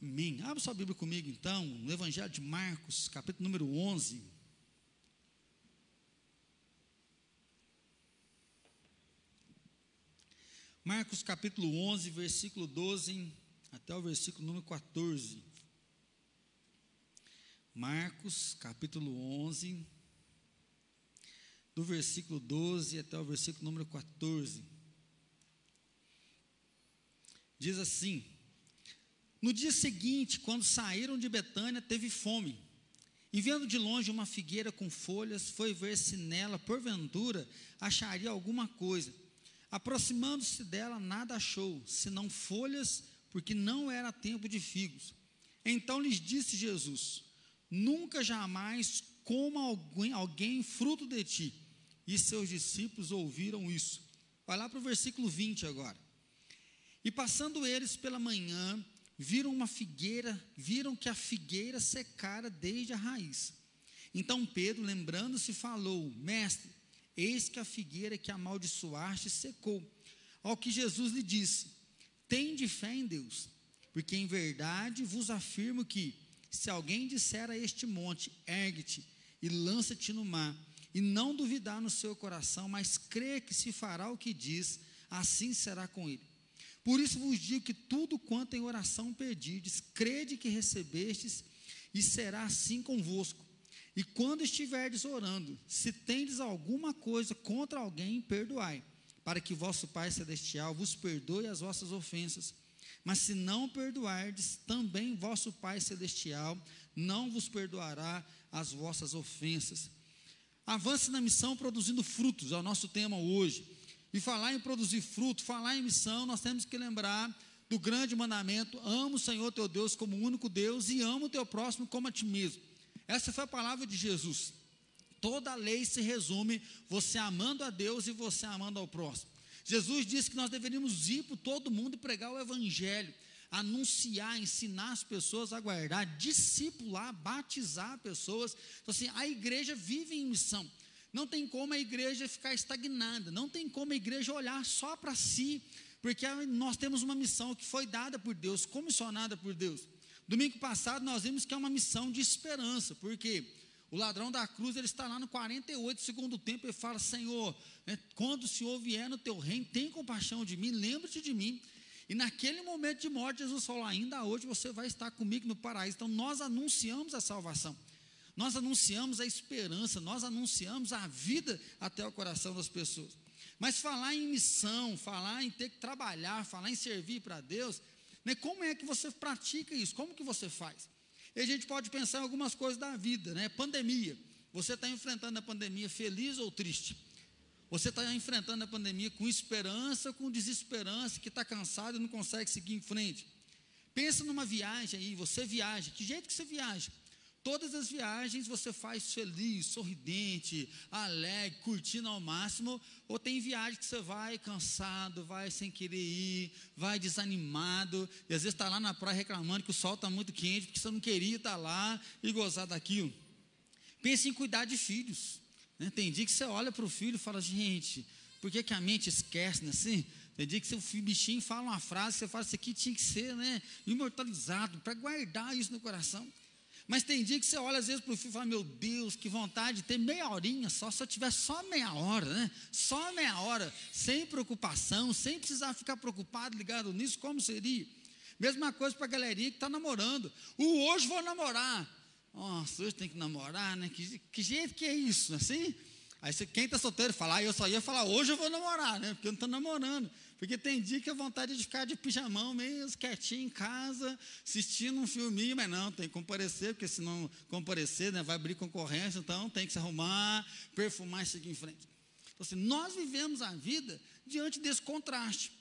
Amém. Abra sua Bíblia comigo então, no Evangelho de Marcos, capítulo número 11. Marcos capítulo 11, versículo 12 até o versículo número 14. Marcos capítulo 11, do versículo 12 até o versículo número 14. Diz assim: No dia seguinte, quando saíram de Betânia, teve fome. E vendo de longe uma figueira com folhas, foi ver se nela, porventura, acharia alguma coisa. Aproximando-se dela, nada achou, senão folhas, porque não era tempo de figos. Então lhes disse Jesus: Nunca jamais coma alguém, alguém fruto de ti. E seus discípulos ouviram isso. Vai lá para o versículo 20 agora. E passando eles pela manhã, viram uma figueira, viram que a figueira secara desde a raiz. Então Pedro, lembrando-se, falou: Mestre, eis que a figueira que amaldiçoaste secou. Ao que Jesus lhe disse: Tende fé em Deus, porque em verdade vos afirmo que, se alguém disser a este monte: Ergue-te e lança-te no mar, e não duvidar no seu coração, mas crê que se fará o que diz, assim será com ele. Por isso vos digo que tudo quanto em oração pedirdes, crede que recebestes, e será assim convosco. E quando estiverdes orando, se tendes alguma coisa contra alguém, perdoai, para que vosso Pai Celestial vos perdoe as vossas ofensas. Mas se não perdoardes, também vosso Pai Celestial não vos perdoará as vossas ofensas. Avance na missão produzindo frutos, é o nosso tema hoje. E falar em produzir fruto, falar em missão, nós temos que lembrar do grande mandamento: ama o Senhor teu Deus como o único Deus e ama o teu próximo como a ti mesmo. Essa foi a palavra de Jesus. Toda a lei se resume você amando a Deus e você amando ao próximo. Jesus disse que nós deveríamos ir para todo mundo e pregar o Evangelho, anunciar, ensinar as pessoas a guardar, discipular, batizar pessoas. Então, assim, a igreja vive em missão. Não tem como a igreja ficar estagnada, não tem como a igreja olhar só para si, porque nós temos uma missão que foi dada por Deus, comissionada por Deus. Domingo passado nós vimos que é uma missão de esperança, porque o ladrão da cruz ele está lá no 48, segundo tempo, e fala: Senhor, né, quando o Senhor vier no teu reino, tem compaixão de mim, lembra-te de mim. E naquele momento de morte, Jesus falou: Ainda hoje você vai estar comigo no paraíso. Então nós anunciamos a salvação, nós anunciamos a esperança, nós anunciamos a vida até o coração das pessoas. Mas falar em missão, falar em ter que trabalhar, falar em servir para Deus, né? Como é que você pratica isso? Como que você faz? E a gente pode pensar em algumas coisas da vida, né? Pandemia. Você está enfrentando a pandemia feliz ou triste? Você está enfrentando a pandemia com esperança, com desesperança, que está cansado e não consegue seguir em frente. Pensa numa viagem aí, você viaja, que jeito que você viaja? Todas as viagens você faz feliz, sorridente, alegre, curtindo ao máximo, ou tem viagem que você vai cansado, vai sem querer ir, vai desanimado, e às vezes está lá na praia reclamando que o sol está muito quente, porque você não queria estar lá e gozar daquilo. Pense em cuidar de filhos. Né? Tem dia que você olha para o filho e fala, gente, por que, que a mente esquece, né? assim? Tem dia que seu bichinho fala uma frase, você fala, isso aqui tinha que ser né, imortalizado, para guardar isso no coração. Mas tem dia que você olha às vezes para o filho e fala, meu Deus, que vontade de ter meia horinha só, se eu tiver só meia hora, né? Só meia hora, sem preocupação, sem precisar ficar preocupado, ligado nisso, como seria? Mesma coisa para a galerinha que está namorando. O hoje vou namorar. Nossa, hoje tem que namorar, né? Que, que jeito que é isso, assim? Aí você, quem está solteiro fala, ah, eu só ia falar, hoje eu vou namorar, né? Porque eu não estou namorando. Porque tem dia que a vontade de ficar de pijamão mesmo, quietinho em casa, assistindo um filminho, mas não, tem que comparecer, porque se não comparecer, né, vai abrir concorrência, então tem que se arrumar, perfumar e seguir em frente. Então, assim, nós vivemos a vida diante desse contraste.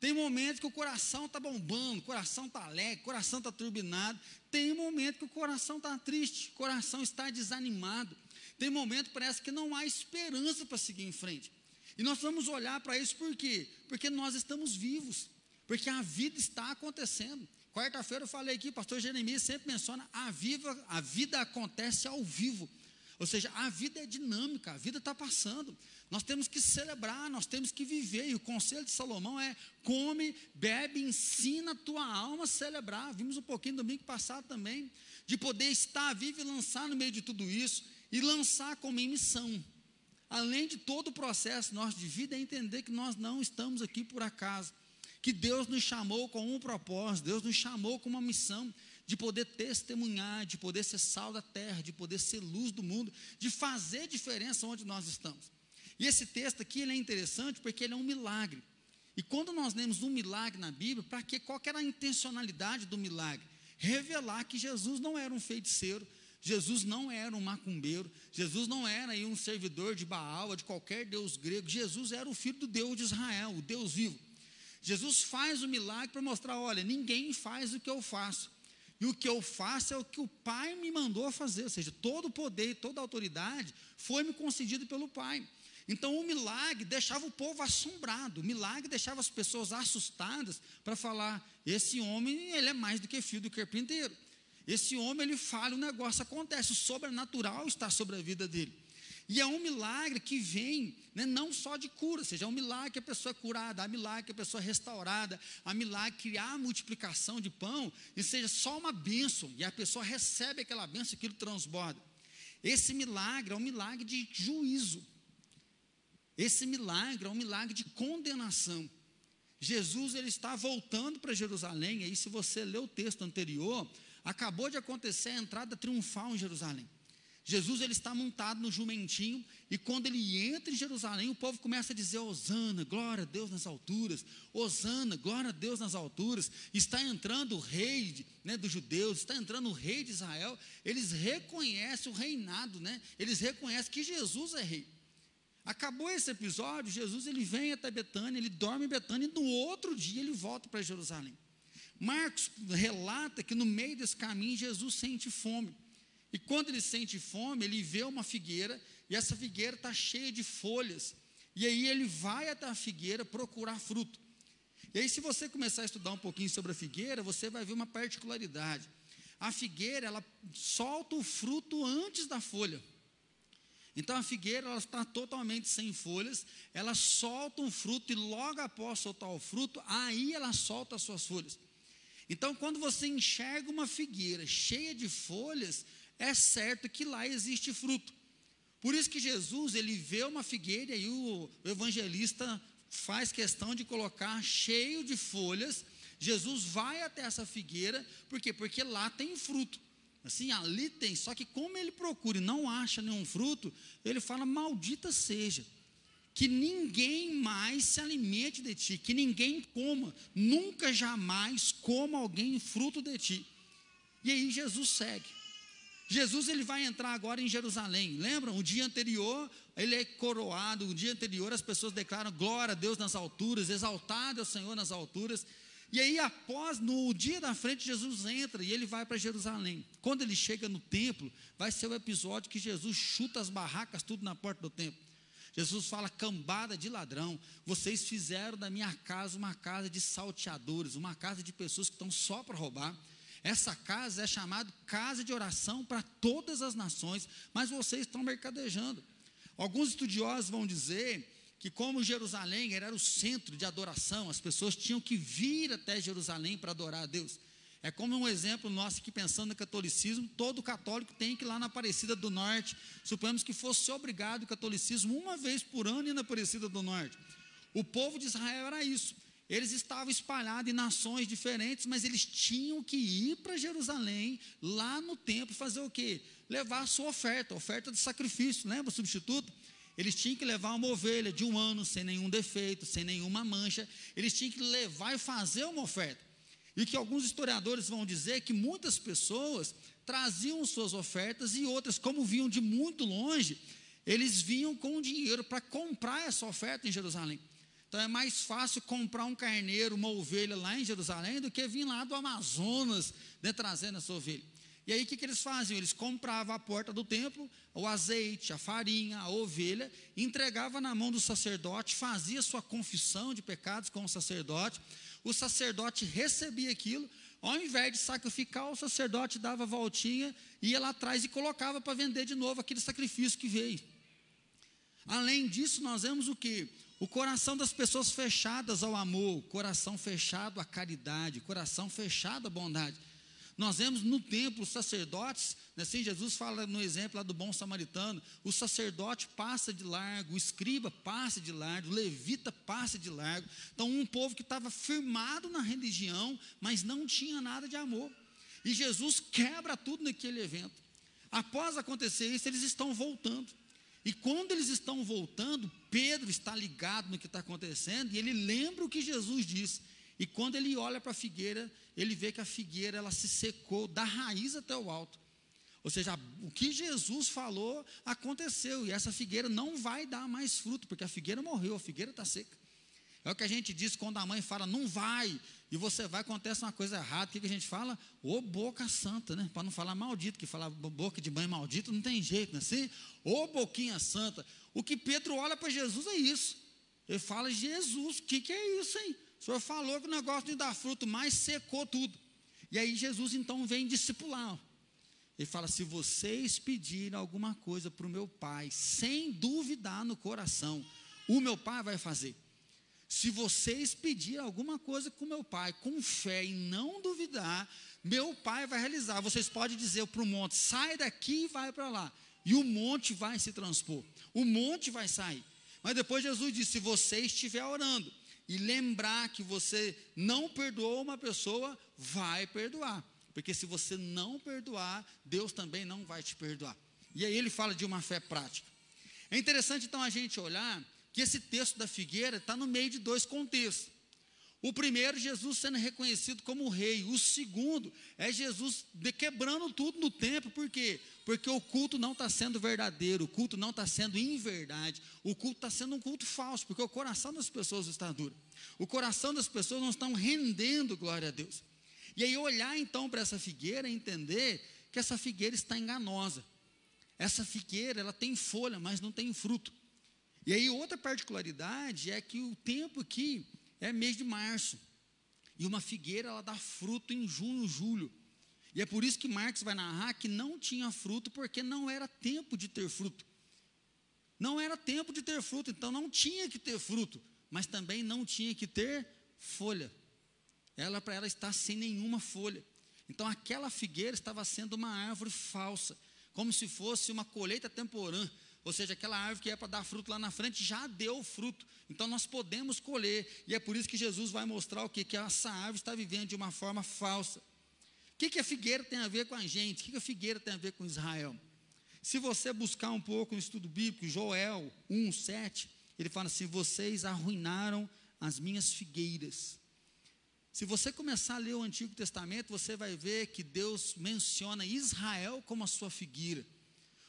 Tem momentos que o coração está bombando, o coração está alegre, o coração está turbinado. Tem momento que o coração está triste, o coração está desanimado. Tem momento que parece que não há esperança para seguir em frente. E nós vamos olhar para isso por quê? Porque nós estamos vivos, porque a vida está acontecendo. Quarta-feira eu falei aqui, pastor Jeremias sempre menciona, a, viva, a vida acontece ao vivo. Ou seja, a vida é dinâmica, a vida está passando. Nós temos que celebrar, nós temos que viver. E o conselho de Salomão é: come, bebe, ensina a tua alma a celebrar. Vimos um pouquinho domingo passado também, de poder estar vivo e lançar no meio de tudo isso, e lançar como em missão. Além de todo o processo nosso de vida, é entender que nós não estamos aqui por acaso, que Deus nos chamou com um propósito, Deus nos chamou com uma missão de poder testemunhar, de poder ser sal da terra, de poder ser luz do mundo, de fazer diferença onde nós estamos. E esse texto aqui ele é interessante porque ele é um milagre. E quando nós lemos um milagre na Bíblia, para que qual era a intencionalidade do milagre? Revelar que Jesus não era um feiticeiro, Jesus não era um macumbeiro, Jesus não era aí um servidor de Baal de qualquer deus grego, Jesus era o filho do Deus de Israel, o Deus vivo. Jesus faz o milagre para mostrar: olha, ninguém faz o que eu faço. E o que eu faço é o que o Pai me mandou fazer, ou seja, todo o poder, toda a autoridade foi me concedido pelo Pai. Então o milagre deixava o povo assombrado, o milagre deixava as pessoas assustadas para falar: esse homem ele é mais do que filho do carpinteiro. Esse homem ele fala, o negócio acontece, o sobrenatural está sobre a vida dele. E é um milagre que vem né, não só de cura, ou seja, é um milagre que a pessoa é curada, há milagre que a pessoa é restaurada, há milagre que há multiplicação de pão, e seja só uma bênção, e a pessoa recebe aquela bênção e aquilo transborda. Esse milagre é um milagre de juízo. Esse milagre é um milagre de condenação. Jesus ele está voltando para Jerusalém, aí se você ler o texto anterior, acabou de acontecer a entrada triunfal em Jerusalém. Jesus ele está montado no jumentinho e quando ele entra em Jerusalém, o povo começa a dizer: Osana, glória a Deus nas alturas, Osana, glória a Deus nas alturas. Está entrando o rei né, dos judeus, está entrando o rei de Israel. Eles reconhecem o reinado, né? eles reconhecem que Jesus é rei. Acabou esse episódio, Jesus ele vem até Betânia, ele dorme em Betânia e no outro dia ele volta para Jerusalém. Marcos relata que no meio desse caminho Jesus sente fome. E quando ele sente fome, ele vê uma figueira, e essa figueira está cheia de folhas. E aí ele vai até a figueira procurar fruto. E aí, se você começar a estudar um pouquinho sobre a figueira, você vai ver uma particularidade. A figueira, ela solta o fruto antes da folha. Então a figueira ela está totalmente sem folhas, ela solta um fruto e logo após soltar o fruto, aí ela solta as suas folhas. Então, quando você enxerga uma figueira cheia de folhas, é certo que lá existe fruto. Por isso que Jesus, ele vê uma figueira e o evangelista faz questão de colocar cheio de folhas. Jesus vai até essa figueira, por quê? Porque lá tem fruto. Assim, ali tem, só que como ele procura e não acha nenhum fruto, ele fala: Maldita seja, que ninguém mais se alimente de ti, que ninguém coma, nunca jamais coma alguém fruto de ti. E aí Jesus segue. Jesus ele vai entrar agora em Jerusalém. Lembram? O dia anterior ele é coroado. O dia anterior as pessoas declaram glória a Deus nas alturas, exaltado é o Senhor nas alturas. E aí após no dia da frente Jesus entra e ele vai para Jerusalém. Quando ele chega no templo, vai ser o episódio que Jesus chuta as barracas tudo na porta do templo. Jesus fala: cambada de ladrão, vocês fizeram da minha casa uma casa de salteadores, uma casa de pessoas que estão só para roubar. Essa casa é chamada casa de oração para todas as nações, mas vocês estão mercadejando. Alguns estudiosos vão dizer que, como Jerusalém era o centro de adoração, as pessoas tinham que vir até Jerusalém para adorar a Deus. É como um exemplo nosso aqui pensando no catolicismo, todo católico tem que ir lá na Aparecida do Norte. Suponhamos que fosse obrigado o catolicismo uma vez por ano ir na Aparecida do Norte. O povo de Israel era isso. Eles estavam espalhados em nações diferentes, mas eles tinham que ir para Jerusalém, lá no templo, fazer o quê? Levar a sua oferta, oferta de sacrifício, lembra o substituto? Eles tinham que levar uma ovelha de um ano, sem nenhum defeito, sem nenhuma mancha. Eles tinham que levar e fazer uma oferta. E que alguns historiadores vão dizer que muitas pessoas traziam suas ofertas e outras, como vinham de muito longe, eles vinham com dinheiro para comprar essa oferta em Jerusalém. Então é mais fácil comprar um carneiro, uma ovelha lá em Jerusalém do que vir lá do Amazonas né, trazendo essa ovelha. E aí o que, que eles faziam? Eles compravam à porta do templo o azeite, a farinha, a ovelha, entregava na mão do sacerdote, fazia sua confissão de pecados com o sacerdote. O sacerdote recebia aquilo, ao invés de sacrificar, o sacerdote dava a voltinha, ia lá atrás e colocava para vender de novo aquele sacrifício que veio. Além disso, nós vemos o que? O coração das pessoas fechadas ao amor, coração fechado à caridade, coração fechado à bondade. Nós vemos no templo os sacerdotes, né, assim Jesus fala no exemplo lá do bom samaritano, o sacerdote passa de largo, o escriba passa de largo, o levita passa de largo. Então, um povo que estava firmado na religião, mas não tinha nada de amor. E Jesus quebra tudo naquele evento. Após acontecer isso, eles estão voltando. E quando eles estão voltando, Pedro está ligado no que está acontecendo e ele lembra o que Jesus disse. E quando ele olha para a figueira, ele vê que a figueira ela se secou da raiz até o alto. Ou seja, o que Jesus falou aconteceu e essa figueira não vai dar mais fruto, porque a figueira morreu, a figueira está seca. É o que a gente diz quando a mãe fala, não vai, e você vai, acontece uma coisa errada, o que, que a gente fala? Ô boca santa, né? Para não falar maldito, que falar boca de mãe maldito não tem jeito, não é assim? Ô boquinha santa. O que Pedro olha para Jesus é isso. Ele fala, Jesus, o que, que é isso, hein? O senhor falou que o negócio de dar fruto mais secou tudo. E aí Jesus então vem discipular. Ele fala: se vocês pedirem alguma coisa para o meu pai, sem duvidar no coração, o meu pai vai fazer. Se vocês pedirem alguma coisa com meu pai, com fé e não duvidar, meu pai vai realizar. Vocês podem dizer para o monte: sai daqui e vai para lá. E o monte vai se transpor. O monte vai sair. Mas depois Jesus disse: se você estiver orando e lembrar que você não perdoou uma pessoa, vai perdoar. Porque se você não perdoar, Deus também não vai te perdoar. E aí ele fala de uma fé prática. É interessante então a gente olhar que esse texto da figueira está no meio de dois contextos. O primeiro, Jesus sendo reconhecido como rei. O segundo é Jesus quebrando tudo no templo. Por quê? Porque o culto não está sendo verdadeiro, o culto não está sendo em verdade. O culto está sendo um culto falso, porque o coração das pessoas está duro. O coração das pessoas não estão rendendo glória a Deus. E aí olhar então para essa figueira e entender que essa figueira está enganosa. Essa figueira, ela tem folha, mas não tem fruto. E aí, outra particularidade é que o tempo aqui é mês de março. E uma figueira, ela dá fruto em junho, julho. E é por isso que Marx vai narrar que não tinha fruto, porque não era tempo de ter fruto. Não era tempo de ter fruto, então não tinha que ter fruto, mas também não tinha que ter folha. Ela, para ela, está sem nenhuma folha. Então, aquela figueira estava sendo uma árvore falsa, como se fosse uma colheita temporã. Ou seja, aquela árvore que é para dar fruto lá na frente já deu fruto. Então nós podemos colher. E é por isso que Jesus vai mostrar o que? Que essa árvore está vivendo de uma forma falsa. O que, que a figueira tem a ver com a gente? O que, que a figueira tem a ver com Israel? Se você buscar um pouco no estudo bíblico, Joel 1, 7, ele fala assim: vocês arruinaram as minhas figueiras. Se você começar a ler o Antigo Testamento, você vai ver que Deus menciona Israel como a sua figueira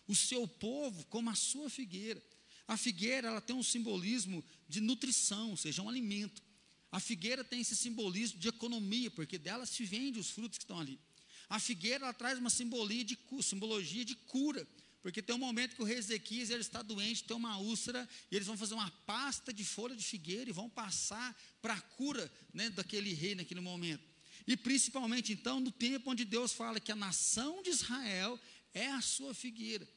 o seu povo como a sua figueira. A figueira ela tem um simbolismo de nutrição, ou seja, um alimento. A figueira tem esse simbolismo de economia, porque dela se vende os frutos que estão ali. A figueira ela traz uma simbologia de, simbologia de cura, porque tem um momento que o rei Ezequias ele está doente, tem uma úlcera, e eles vão fazer uma pasta de folha de figueira e vão passar para a cura né, daquele rei naquele momento. E principalmente então no tempo onde Deus fala que a nação de Israel é a sua figueira.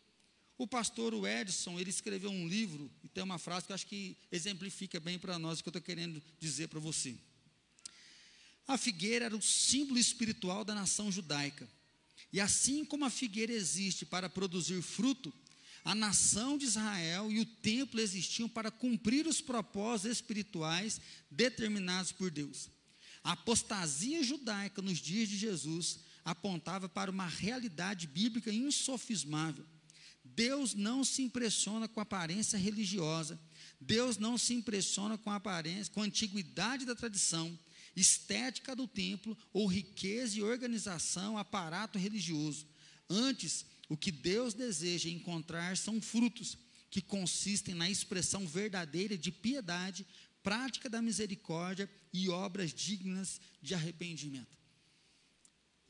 O pastor Edson, ele escreveu um livro, e tem uma frase que eu acho que exemplifica bem para nós o que eu estou querendo dizer para você. A figueira era o símbolo espiritual da nação judaica. E assim como a figueira existe para produzir fruto, a nação de Israel e o templo existiam para cumprir os propósitos espirituais determinados por Deus. A apostasia judaica nos dias de Jesus apontava para uma realidade bíblica insofismável Deus não se impressiona com a aparência religiosa. Deus não se impressiona com a aparência, com a antiguidade da tradição, estética do templo ou riqueza e organização, aparato religioso. Antes, o que Deus deseja encontrar são frutos que consistem na expressão verdadeira de piedade, prática da misericórdia e obras dignas de arrependimento.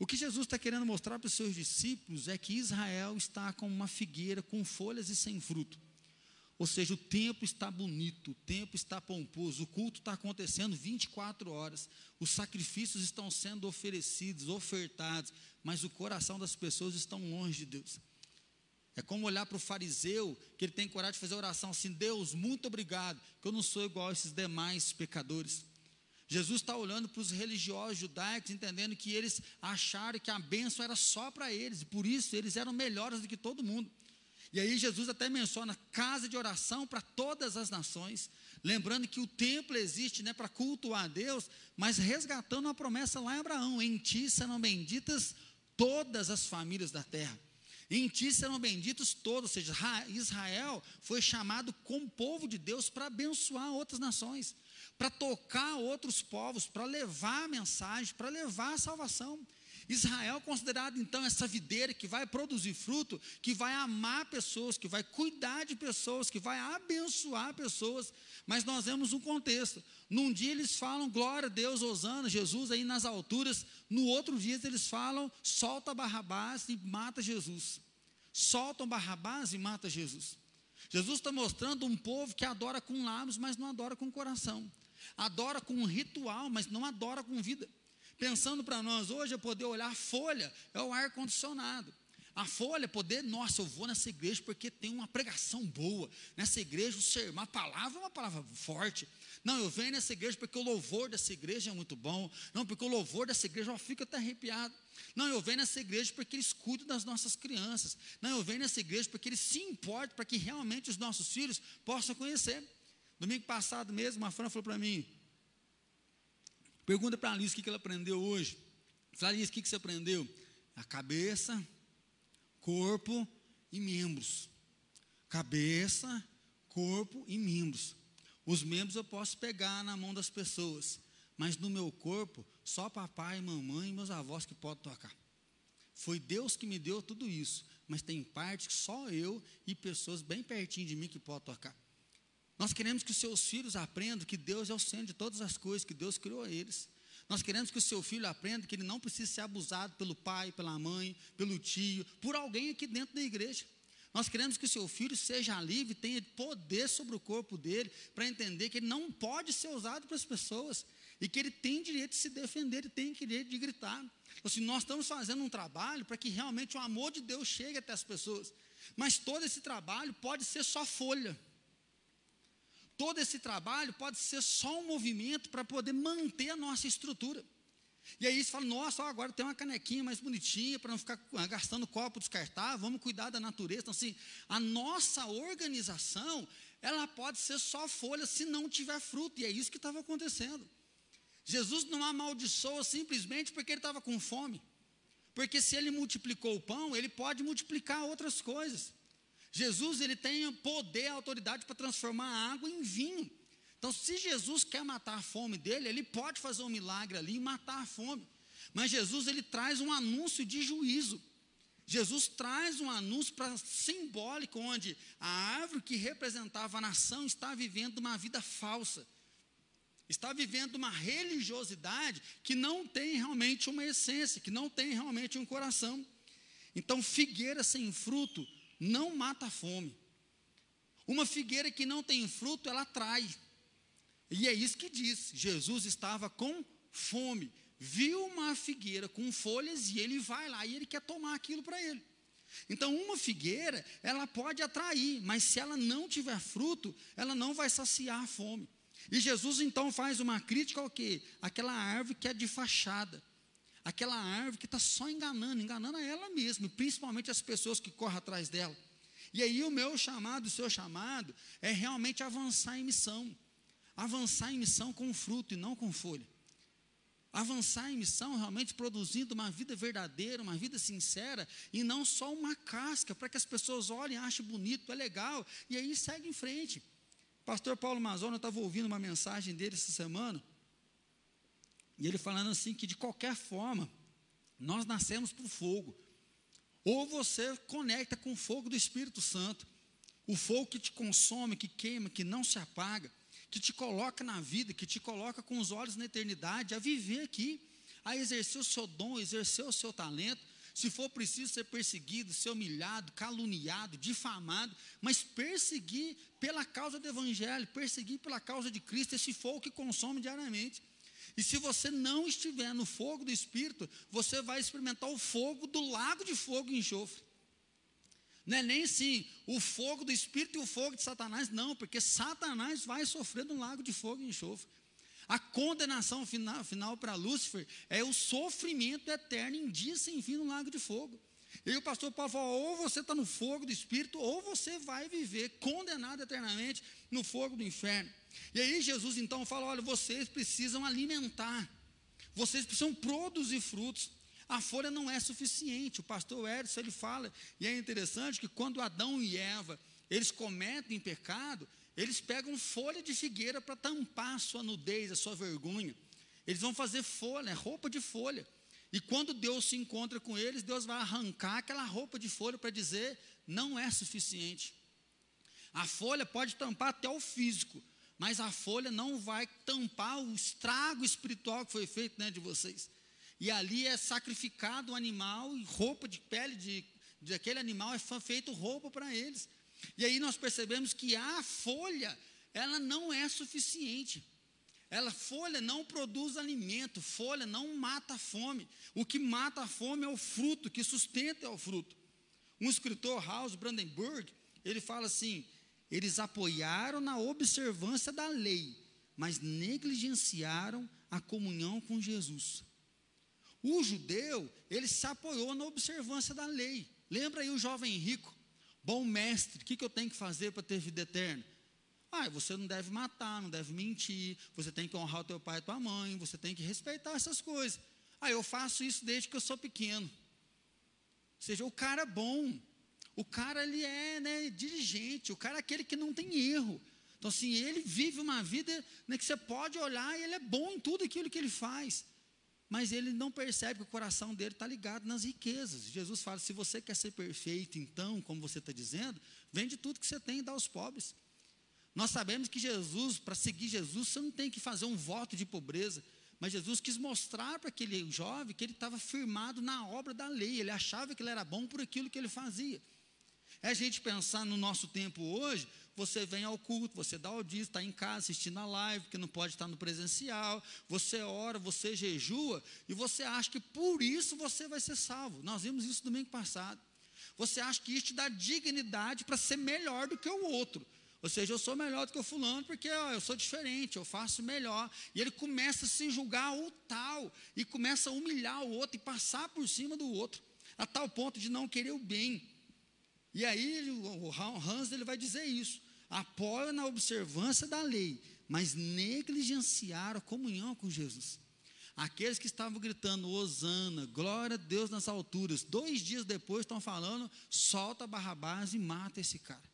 O que Jesus está querendo mostrar para os seus discípulos é que Israel está como uma figueira com folhas e sem fruto. Ou seja, o tempo está bonito, o tempo está pomposo, o culto está acontecendo 24 horas, os sacrifícios estão sendo oferecidos, ofertados, mas o coração das pessoas está longe de Deus. É como olhar para o fariseu, que ele tem coragem de fazer oração assim: Deus, muito obrigado, que eu não sou igual a esses demais pecadores. Jesus está olhando para os religiosos judaicos, entendendo que eles acharam que a bênção era só para eles, e por isso eles eram melhores do que todo mundo. E aí Jesus até menciona casa de oração para todas as nações, lembrando que o templo existe né, para cultuar a Deus, mas resgatando a promessa lá em Abraão: em ti serão benditas todas as famílias da terra. Em ti serão benditos todos, ou seja, Israel foi chamado como povo de Deus para abençoar outras nações, para tocar outros povos, para levar a mensagem, para levar a salvação. Israel considerado então essa videira que vai produzir fruto, que vai amar pessoas, que vai cuidar de pessoas, que vai abençoar pessoas. Mas nós vemos um contexto. Num dia eles falam glória a Deus, Osana, Jesus aí nas alturas. No outro dia eles falam solta Barrabás e mata Jesus. Soltam Barrabás e mata Jesus. Jesus está mostrando um povo que adora com lábios, mas não adora com coração. Adora com ritual, mas não adora com vida. Pensando para nós hoje é poder olhar a folha, é o ar-condicionado. A folha, poder, nossa, eu vou nessa igreja porque tem uma pregação boa. Nessa igreja, o sermão, a palavra é uma palavra forte. Não, eu venho nessa igreja porque o louvor dessa igreja é muito bom. Não, porque o louvor dessa igreja, eu fico até arrepiado. Não, eu venho nessa igreja porque eles cuidam das nossas crianças. Não, eu venho nessa igreja porque eles se importam para que realmente os nossos filhos possam conhecer. Domingo passado mesmo, uma Fran falou para mim, Pergunta para a Alice o que ela aprendeu hoje. Fala, Alice, o que você aprendeu? A cabeça, corpo e membros. Cabeça, corpo e membros. Os membros eu posso pegar na mão das pessoas, mas no meu corpo, só papai, mamãe e meus avós que podem tocar. Foi Deus que me deu tudo isso, mas tem parte que só eu e pessoas bem pertinho de mim que podem tocar. Nós queremos que os seus filhos aprendam que Deus é o centro de todas as coisas, que Deus criou eles. Nós queremos que o seu filho aprenda que ele não precisa ser abusado pelo pai, pela mãe, pelo tio, por alguém aqui dentro da igreja. Nós queremos que o seu filho seja livre, tenha poder sobre o corpo dele, para entender que ele não pode ser usado para as pessoas e que ele tem direito de se defender, ele tem direito de gritar. Assim, nós estamos fazendo um trabalho para que realmente o amor de Deus chegue até as pessoas, mas todo esse trabalho pode ser só folha todo esse trabalho pode ser só um movimento para poder manter a nossa estrutura. E aí você fala, nossa, agora tem uma canequinha mais bonitinha para não ficar gastando copo descartável, vamos cuidar da natureza. Então, assim, a nossa organização, ela pode ser só folha se não tiver fruto, e é isso que estava acontecendo. Jesus não amaldiçoa simplesmente porque ele estava com fome. Porque se ele multiplicou o pão, ele pode multiplicar outras coisas. Jesus ele tem poder, autoridade para transformar a água em vinho. Então, se Jesus quer matar a fome dele, ele pode fazer um milagre ali e matar a fome. Mas Jesus ele traz um anúncio de juízo. Jesus traz um anúncio para simbólico onde a árvore que representava a nação está vivendo uma vida falsa. Está vivendo uma religiosidade que não tem realmente uma essência, que não tem realmente um coração. Então, figueira sem fruto não mata a fome. Uma figueira que não tem fruto, ela atrai. E é isso que diz. Jesus estava com fome, viu uma figueira com folhas e ele vai lá e ele quer tomar aquilo para ele. Então, uma figueira, ela pode atrair, mas se ela não tiver fruto, ela não vai saciar a fome. E Jesus então faz uma crítica ao quê? Aquela árvore que é de fachada. Aquela árvore que está só enganando, enganando a ela mesma, principalmente as pessoas que correm atrás dela. E aí o meu chamado, o seu chamado, é realmente avançar em missão. Avançar em missão com fruto e não com folha. Avançar em missão realmente produzindo uma vida verdadeira, uma vida sincera, e não só uma casca, para que as pessoas olhem, achem bonito, é legal, e aí segue em frente. Pastor Paulo Mazona, eu estava ouvindo uma mensagem dele essa semana, e ele falando assim que de qualquer forma, nós nascemos por fogo. Ou você conecta com o fogo do Espírito Santo, o fogo que te consome, que queima, que não se apaga, que te coloca na vida, que te coloca com os olhos na eternidade, a viver aqui, a exercer o seu dom, exercer o seu talento. se for preciso ser perseguido, ser humilhado, caluniado, difamado, mas perseguir pela causa do Evangelho, perseguir pela causa de Cristo, esse fogo que consome diariamente. E se você não estiver no fogo do Espírito, você vai experimentar o fogo do lago de fogo e enxofre. Não é nem sim o fogo do Espírito e o fogo de Satanás, não, porque Satanás vai sofrer no lago de fogo e enxofre. A condenação final, final para Lúcifer é o sofrimento eterno em dia sem fim no lago de fogo. E o pastor Paulo falou: ou você está no fogo do Espírito, ou você vai viver condenado eternamente no fogo do inferno. E aí Jesus então fala: olha, vocês precisam alimentar, vocês precisam produzir frutos. A folha não é suficiente. O pastor Edson ele fala, e é interessante que quando Adão e Eva eles cometem pecado, eles pegam folha de figueira para tampar a sua nudez, a sua vergonha. Eles vão fazer folha, é roupa de folha. E quando Deus se encontra com eles, Deus vai arrancar aquela roupa de folha para dizer: não é suficiente. A folha pode tampar até o físico, mas a folha não vai tampar o estrago espiritual que foi feito dentro de vocês. E ali é sacrificado o animal e roupa de pele de, de aquele animal é feito roupa para eles. E aí nós percebemos que a folha, ela não é suficiente. Ela, folha não produz alimento, folha não mata a fome. O que mata a fome é o fruto, que sustenta é o fruto. Um escritor, House Brandenburg, ele fala assim: eles apoiaram na observância da lei, mas negligenciaram a comunhão com Jesus. O judeu, ele se apoiou na observância da lei. Lembra aí o jovem rico? Bom mestre, o que, que eu tenho que fazer para ter vida eterna? Ah, você não deve matar, não deve mentir, você tem que honrar o teu pai e tua mãe, você tem que respeitar essas coisas. Ah, eu faço isso desde que eu sou pequeno. Ou seja, o cara é bom, o cara ele é né, dirigente, o cara é aquele que não tem erro. Então, assim, ele vive uma vida né, que você pode olhar e ele é bom em tudo aquilo que ele faz mas ele não percebe que o coração dele está ligado nas riquezas. Jesus fala: se você quer ser perfeito, então, como você está dizendo, vende tudo que você tem e dá aos pobres. Nós sabemos que Jesus, para seguir Jesus, você não tem que fazer um voto de pobreza, mas Jesus quis mostrar para aquele jovem que ele estava firmado na obra da lei, ele achava que ele era bom por aquilo que ele fazia. É a gente pensar no nosso tempo hoje, você vem ao culto, você dá o dízimo, está em casa assistindo a live, porque não pode estar no presencial, você ora, você jejua, e você acha que por isso você vai ser salvo. Nós vimos isso domingo passado. Você acha que isso te dá dignidade para ser melhor do que o outro. Ou seja, eu sou melhor do que o fulano porque ó, eu sou diferente, eu faço melhor. E ele começa a se julgar o tal, e começa a humilhar o outro e passar por cima do outro, a tal ponto de não querer o bem. E aí o Hans ele vai dizer isso. Apoiam na observância da lei, mas negligenciaram a comunhão com Jesus. Aqueles que estavam gritando, Osana, glória a Deus nas alturas, dois dias depois estão falando, solta Barrabás e mata esse cara.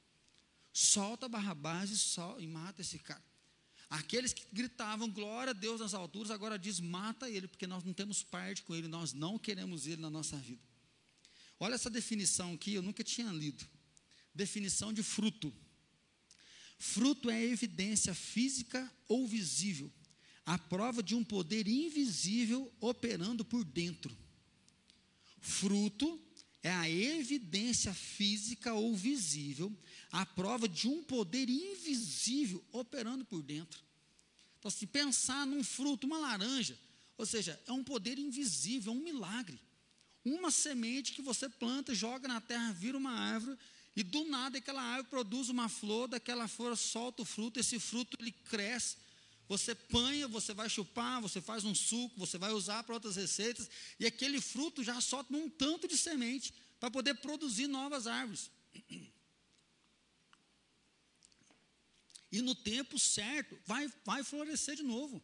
Solta Barrabás e, sol, e mata esse cara. Aqueles que gritavam, glória a Deus nas alturas, agora diz, mata ele, porque nós não temos parte com ele, nós não queremos ele na nossa vida. Olha essa definição aqui, eu nunca tinha lido. Definição de fruto. Fruto é evidência física ou visível, a prova de um poder invisível operando por dentro. Fruto é a evidência física ou visível, a prova de um poder invisível operando por dentro. Então, se pensar num fruto, uma laranja, ou seja, é um poder invisível, é um milagre. Uma semente que você planta, joga na terra, vira uma árvore, e do nada aquela árvore produz uma flor, daquela flor solta o fruto, esse fruto ele cresce, você panha, você vai chupar, você faz um suco, você vai usar para outras receitas, e aquele fruto já solta um tanto de semente para poder produzir novas árvores. E no tempo certo, vai, vai florescer de novo.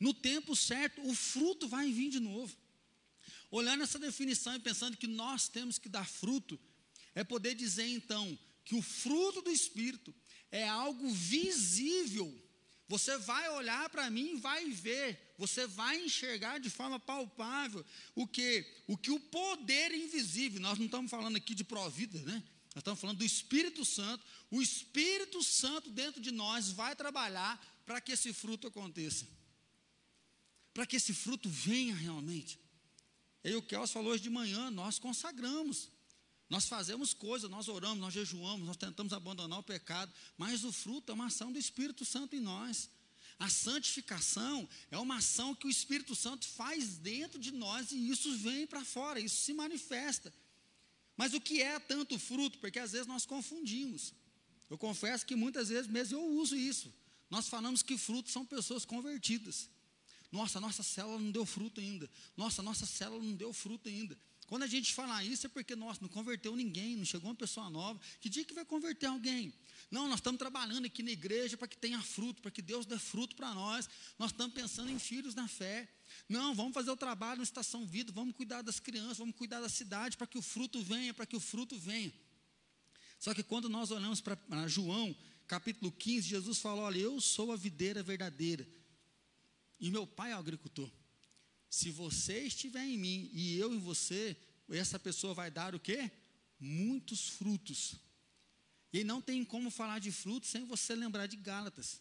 No tempo certo, o fruto vai vir de novo. Olhando essa definição e pensando que nós temos que dar fruto, é poder dizer então que o fruto do Espírito é algo visível. Você vai olhar para mim e vai ver, você vai enxergar de forma palpável o que o que o poder invisível. Nós não estamos falando aqui de provida, né? Nós estamos falando do Espírito Santo. O Espírito Santo dentro de nós vai trabalhar para que esse fruto aconteça. Para que esse fruto venha realmente. E o Kels falou hoje de manhã, nós consagramos. Nós fazemos coisas, nós oramos, nós jejuamos, nós tentamos abandonar o pecado, mas o fruto é uma ação do Espírito Santo em nós. A santificação é uma ação que o Espírito Santo faz dentro de nós e isso vem para fora, isso se manifesta. Mas o que é tanto fruto? Porque às vezes nós confundimos. Eu confesso que muitas vezes mesmo eu uso isso. Nós falamos que frutos são pessoas convertidas. Nossa, nossa célula não deu fruto ainda. Nossa, nossa célula não deu fruto ainda. Quando a gente fala isso é porque, nossa, não converteu ninguém, não chegou uma pessoa nova. Que dia que vai converter alguém? Não, nós estamos trabalhando aqui na igreja para que tenha fruto, para que Deus dê fruto para nós. Nós estamos pensando em filhos na fé. Não, vamos fazer o trabalho na estação vida, vamos cuidar das crianças, vamos cuidar da cidade para que o fruto venha, para que o fruto venha. Só que quando nós olhamos para João, capítulo 15, Jesus falou: Olha, eu sou a videira verdadeira, e meu pai é o agricultor. Se você estiver em mim e eu em você, essa pessoa vai dar o quê? Muitos frutos. E não tem como falar de frutos sem você lembrar de Gálatas.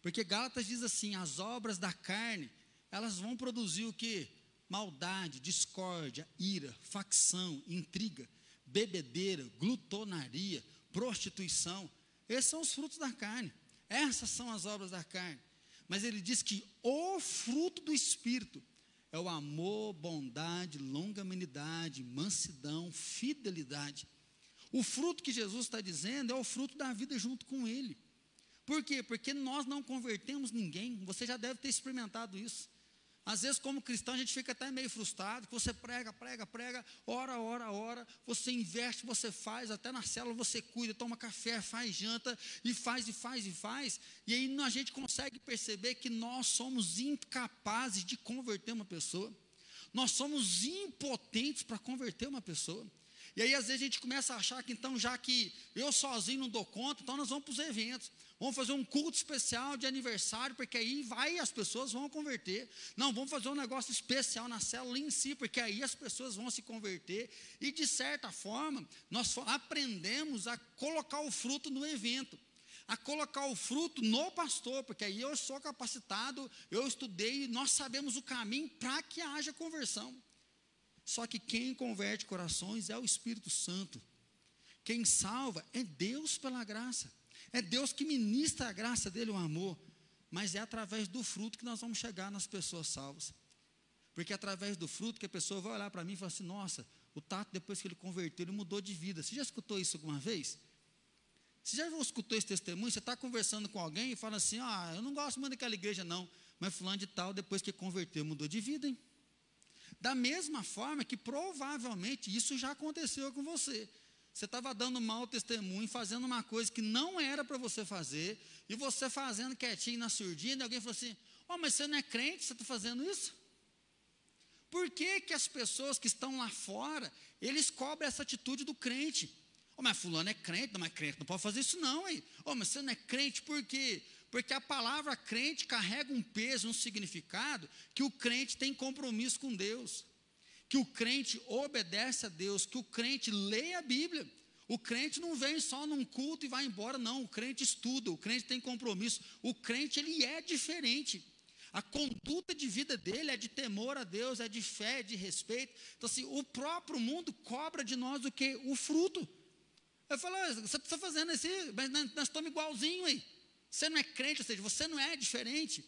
Porque Gálatas diz assim: as obras da carne, elas vão produzir o que? Maldade, discórdia, ira, facção, intriga, bebedeira, glutonaria, prostituição. Esses são os frutos da carne. Essas são as obras da carne. Mas ele diz que o fruto do Espírito é o amor, bondade, longanimidade, mansidão, fidelidade. O fruto que Jesus está dizendo é o fruto da vida junto com Ele. Por quê? Porque nós não convertemos ninguém. Você já deve ter experimentado isso. Às vezes, como cristão, a gente fica até meio frustrado, que você prega, prega, prega, ora, ora, ora, você investe, você faz, até na célula você cuida, toma café, faz janta, e faz, e faz, e faz, e aí a gente consegue perceber que nós somos incapazes de converter uma pessoa, nós somos impotentes para converter uma pessoa. E aí, às vezes, a gente começa a achar que, então, já que eu sozinho não dou conta, então nós vamos para os eventos. Vamos fazer um culto especial de aniversário, porque aí vai as pessoas vão converter. Não, vamos fazer um negócio especial na célula em si, porque aí as pessoas vão se converter. E, de certa forma, nós aprendemos a colocar o fruto no evento a colocar o fruto no pastor, porque aí eu sou capacitado, eu estudei, nós sabemos o caminho para que haja conversão. Só que quem converte corações é o Espírito Santo. Quem salva é Deus pela graça. É Deus que ministra a graça dele, o amor. Mas é através do fruto que nós vamos chegar nas pessoas salvas. Porque é através do fruto que a pessoa vai olhar para mim e falar assim: nossa, o Tato, depois que ele converteu, ele mudou de vida. Você já escutou isso alguma vez? Você já escutou esse testemunho? Você está conversando com alguém e fala assim: ah, eu não gosto muito daquela igreja, não. Mas fulano de tal, depois que converteu, mudou de vida, hein? Da mesma forma que provavelmente isso já aconteceu com você. Você estava dando mau testemunho, fazendo uma coisa que não era para você fazer, e você fazendo quietinho na surdina, e alguém falou assim: Ó, oh, mas você não é crente, você está fazendo isso? Por que, que as pessoas que estão lá fora, eles cobrem essa atitude do crente? Oh, mas fulano é crente, não, mas crente não pode fazer isso não, hein? Oh, mas você não é crente por quê? Porque a palavra crente carrega um peso, um significado, que o crente tem compromisso com Deus, que o crente obedece a Deus, que o crente lê a Bíblia. O crente não vem só num culto e vai embora, não. O crente estuda, o crente tem compromisso. O crente, ele é diferente. A conduta de vida dele é de temor a Deus, é de fé, é de respeito. Então, assim, o próprio mundo cobra de nós o que? O fruto. Eu falo, ah, você está fazendo esse, mas nós estamos igualzinho aí. Você não é crente, ou seja, você não é diferente.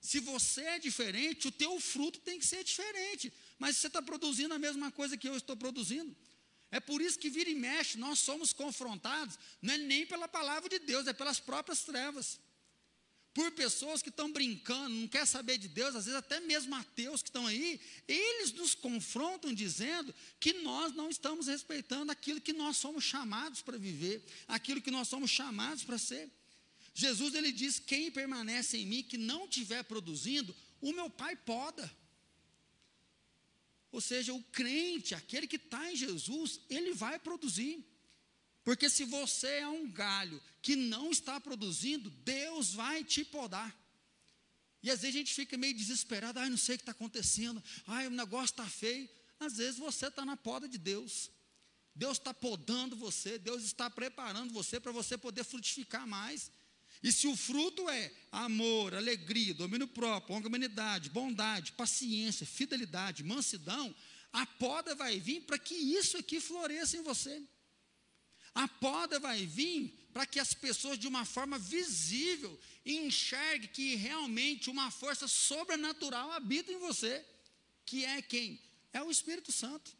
Se você é diferente, o teu fruto tem que ser diferente. Mas você está produzindo a mesma coisa que eu estou produzindo. É por isso que vira e mexe, nós somos confrontados, não é nem pela palavra de Deus, é pelas próprias trevas. Por pessoas que estão brincando, não quer saber de Deus, às vezes até mesmo ateus que estão aí, eles nos confrontam dizendo que nós não estamos respeitando aquilo que nós somos chamados para viver, aquilo que nós somos chamados para ser. Jesus ele diz: quem permanece em mim que não estiver produzindo, o meu Pai poda. Ou seja, o crente, aquele que está em Jesus, ele vai produzir. Porque se você é um galho que não está produzindo, Deus vai te podar. E às vezes a gente fica meio desesperado, ai, não sei o que está acontecendo, ai, o negócio está feio. Às vezes você está na poda de Deus. Deus está podando você, Deus está preparando você para você poder frutificar mais. E se o fruto é amor, alegria, domínio próprio, humanidade, bondade, paciência, fidelidade, mansidão, A poda vai vir para que isso aqui floresça em você. A poda vai vir para que as pessoas, de uma forma visível, enxerguem que realmente uma força sobrenatural habita em você. Que é quem? É o Espírito Santo.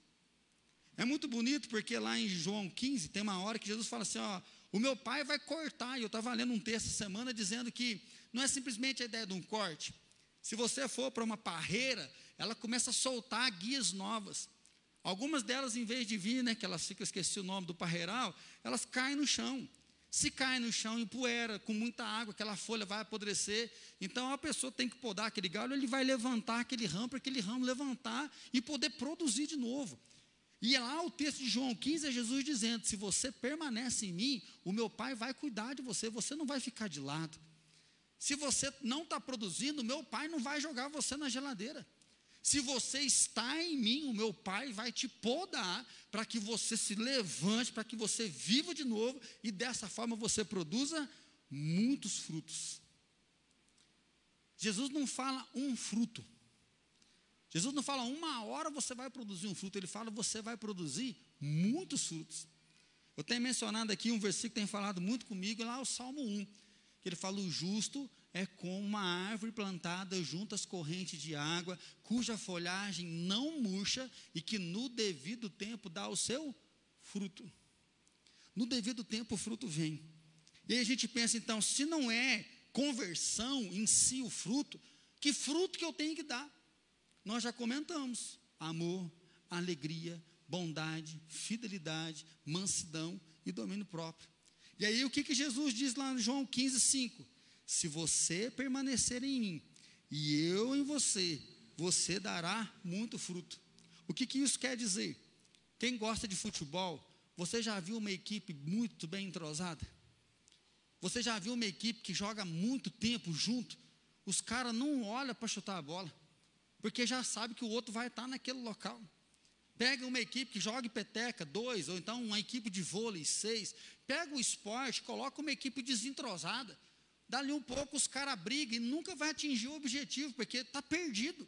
É muito bonito porque lá em João 15 tem uma hora que Jesus fala assim: ó, o meu pai vai cortar. E eu estava lendo um texto essa semana dizendo que não é simplesmente a ideia de um corte. Se você for para uma parreira, ela começa a soltar guias novas. Algumas delas, em vez de vir, né, que elas ficam, esqueci o nome do parreiral, elas caem no chão. Se cai no chão em poeira, com muita água, aquela folha vai apodrecer. Então a pessoa tem que podar aquele galho, ele vai levantar aquele ramo, para aquele ramo levantar e poder produzir de novo. E lá o texto de João 15 é Jesus dizendo: Se você permanece em mim, o meu Pai vai cuidar de você, você não vai ficar de lado. Se você não está produzindo, o meu Pai não vai jogar você na geladeira. Se você está em mim, o meu Pai vai te podar para que você se levante, para que você viva de novo e dessa forma você produza muitos frutos. Jesus não fala um fruto. Jesus não fala uma hora você vai produzir um fruto, ele fala você vai produzir muitos frutos. Eu tenho mencionado aqui um versículo que tem falado muito comigo, lá o Salmo 1, que ele fala: o justo é como uma árvore plantada junto às correntes de água, cuja folhagem não murcha e que no devido tempo dá o seu fruto. No devido tempo o fruto vem. E aí a gente pensa então, se não é conversão em si o fruto, que fruto que eu tenho que dar? Nós já comentamos: amor, alegria, bondade, fidelidade, mansidão e domínio próprio. E aí o que, que Jesus diz lá no João 15, 5? Se você permanecer em mim e eu em você, você dará muito fruto. O que, que isso quer dizer? Quem gosta de futebol, você já viu uma equipe muito bem entrosada? Você já viu uma equipe que joga muito tempo junto? Os caras não olham para chutar a bola porque já sabe que o outro vai estar naquele local. Pega uma equipe que joga peteca, dois, ou então uma equipe de vôlei, seis. Pega o esporte, coloca uma equipe desentrosada. Dali um pouco os caras brigam e nunca vai atingir o objetivo, porque está perdido.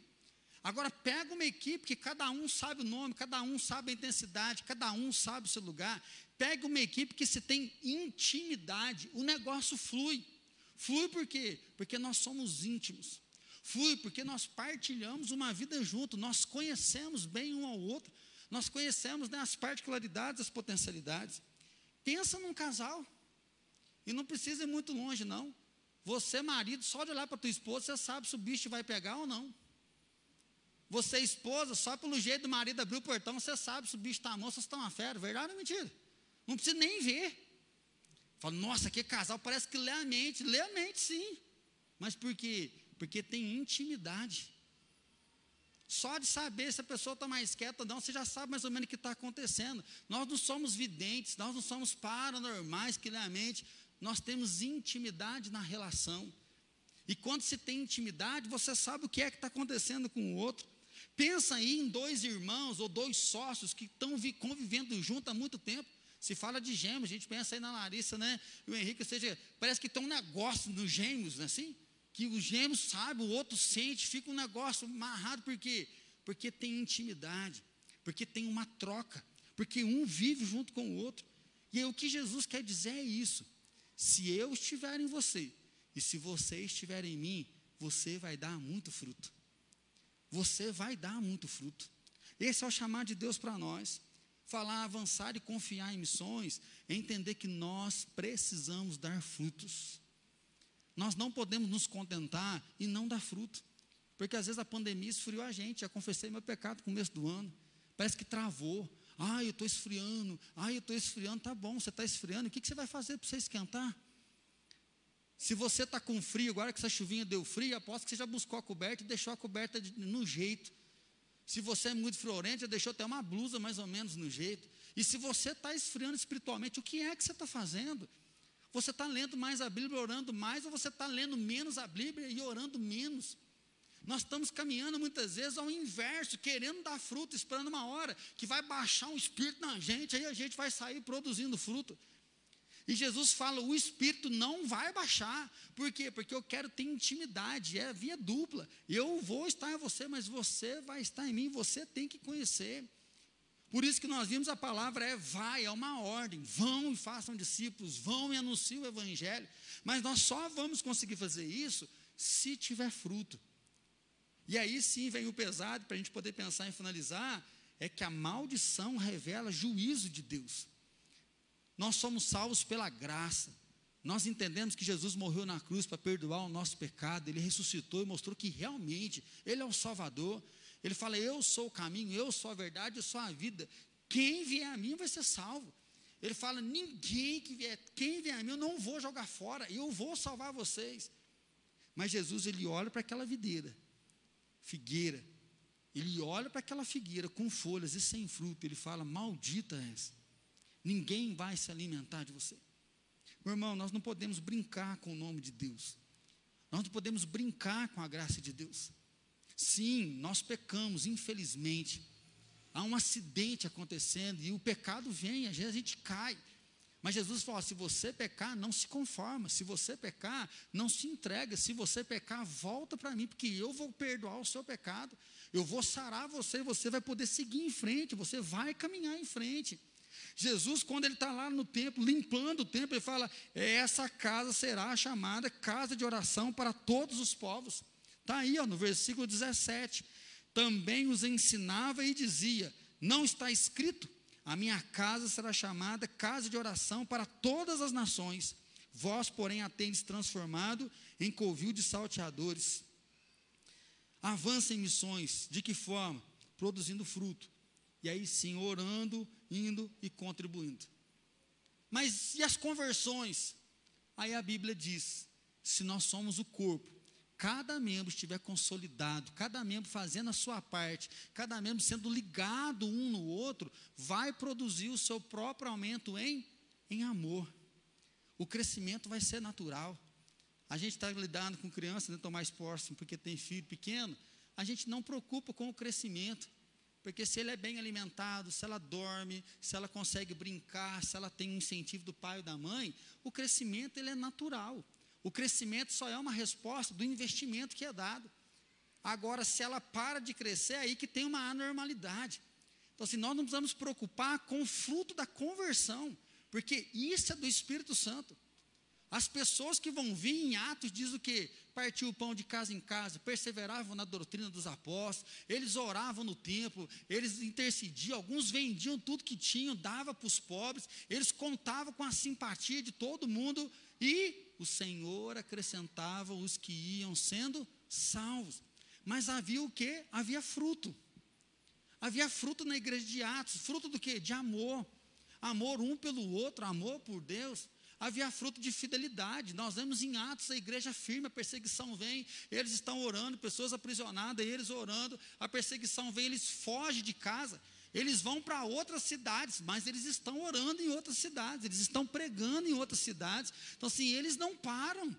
Agora pega uma equipe que cada um sabe o nome, cada um sabe a intensidade, cada um sabe o seu lugar. Pega uma equipe que se tem intimidade, o negócio flui. Flui por quê? Porque nós somos íntimos. Flui porque nós partilhamos uma vida junto, nós conhecemos bem um ao outro, nós conhecemos né, as particularidades, as potencialidades. Pensa num casal, e não precisa ir muito longe, não. Você, marido, só de olhar para tua esposa, você sabe se o bicho vai pegar ou não. Você, esposa, só pelo jeito do marido abrir o portão, você sabe se o bicho está moço ou se está uma fera. Verdade ou mentira? Não precisa nem ver. Fala, nossa, que casal, parece que lê a mente. Lê a mente, sim. Mas por quê? Porque tem intimidade. Só de saber se a pessoa está mais quieta ou não, você já sabe mais ou menos o que está acontecendo. Nós não somos videntes, nós não somos paranormais, que realmente nós temos intimidade na relação. E quando se tem intimidade, você sabe o que é que está acontecendo com o outro. Pensa aí em dois irmãos ou dois sócios que estão convivendo junto há muito tempo. Se fala de gêmeos, a gente pensa aí na Larissa, né? E o Henrique, ou seja, parece que tem um negócio nos gêmeos, não é assim? Que o gêmeo sabe, o outro sente, fica um negócio amarrado, por quê? Porque tem intimidade, porque tem uma troca, porque um vive junto com o outro. E aí, o que Jesus quer dizer é isso: se eu estiver em você, e se você estiver em mim, você vai dar muito fruto. Você vai dar muito fruto. Esse é o chamado de Deus para nós. Falar, avançar e confiar em missões, é entender que nós precisamos dar frutos. Nós não podemos nos contentar e não dar fruto. Porque às vezes a pandemia esfriou a gente. Já confessei meu pecado no começo do ano. Parece que travou. Ah, eu estou esfriando. Ah, eu estou esfriando. Tá bom, você está esfriando. O que, que você vai fazer para você esquentar? Se você está com frio, agora que essa chuvinha deu frio, aposto que você já buscou a coberta e deixou a coberta de, no jeito. Se você é muito friorento, já deixou até uma blusa mais ou menos no jeito. E se você está esfriando espiritualmente, o que é que você está fazendo? Você está lendo mais a Bíblia, orando mais, ou você está lendo menos a Bíblia e orando menos? Nós estamos caminhando muitas vezes ao inverso, querendo dar fruto, esperando uma hora que vai baixar um espírito na gente, aí a gente vai sair produzindo fruto. E Jesus fala: o espírito não vai baixar. Por quê? Porque eu quero ter intimidade, é via dupla. Eu vou estar em você, mas você vai estar em mim, você tem que conhecer. Por isso que nós vimos a palavra é vai, é uma ordem. Vão e façam discípulos, vão e anunciem o evangelho. Mas nós só vamos conseguir fazer isso se tiver fruto. E aí sim vem o pesado, para a gente poder pensar em finalizar, é que a maldição revela juízo de Deus. Nós somos salvos pela graça. Nós entendemos que Jesus morreu na cruz para perdoar o nosso pecado, ele ressuscitou e mostrou que realmente ele é o Salvador. Ele fala: Eu sou o caminho, eu sou a verdade, eu sou a vida. Quem vier a mim vai ser salvo. Ele fala: Ninguém que vier, quem vier a mim, eu não vou jogar fora, eu vou salvar vocês. Mas Jesus, ele olha para aquela videira, figueira, ele olha para aquela figueira com folhas e sem fruto, ele fala: Maldita essa, ninguém vai se alimentar de você. Meu irmão, nós não podemos brincar com o nome de Deus, nós não podemos brincar com a graça de Deus. Sim, nós pecamos, infelizmente. Há um acidente acontecendo e o pecado vem, às vezes a gente cai. Mas Jesus falou: se você pecar, não se conforma. Se você pecar, não se entrega. Se você pecar, volta para mim, porque eu vou perdoar o seu pecado. Eu vou sarar você e você vai poder seguir em frente. Você vai caminhar em frente. Jesus, quando ele está lá no templo, limpando o templo, ele fala: essa casa será chamada casa de oração para todos os povos. Está aí ó, no versículo 17. Também os ensinava e dizia: Não está escrito, a minha casa será chamada casa de oração para todas as nações. Vós, porém, a tendes transformado em covil de salteadores. Avança em missões, de que forma? Produzindo fruto. E aí sim, orando, indo e contribuindo. Mas e as conversões? Aí a Bíblia diz: se nós somos o corpo, cada membro estiver consolidado, cada membro fazendo a sua parte, cada membro sendo ligado um no outro, vai produzir o seu próprio aumento em, em amor. O crescimento vai ser natural. A gente está lidando com crianças, né, estou mais próximo porque tem filho pequeno, a gente não preocupa com o crescimento. Porque se ele é bem alimentado, se ela dorme, se ela consegue brincar, se ela tem um incentivo do pai ou da mãe, o crescimento ele é natural. O crescimento só é uma resposta do investimento que é dado. Agora, se ela para de crescer, é aí que tem uma anormalidade. Então, assim, nós não precisamos preocupar com o fruto da conversão, porque isso é do Espírito Santo. As pessoas que vão vir em Atos diz o que? Partiu o pão de casa em casa, perseveravam na doutrina dos apóstolos, eles oravam no templo, eles intercediam, alguns vendiam tudo que tinham, dava para os pobres, eles contavam com a simpatia de todo mundo e o Senhor acrescentava os que iam sendo salvos. Mas havia o que? Havia fruto. Havia fruto na igreja de Atos, fruto do que? De amor. Amor um pelo outro, amor por Deus. Havia fruto de fidelidade. Nós vemos em Atos a igreja firme, a perseguição vem, eles estão orando, pessoas aprisionadas, eles orando, a perseguição vem, eles fogem de casa. Eles vão para outras cidades, mas eles estão orando em outras cidades, eles estão pregando em outras cidades. Então, assim, eles não param.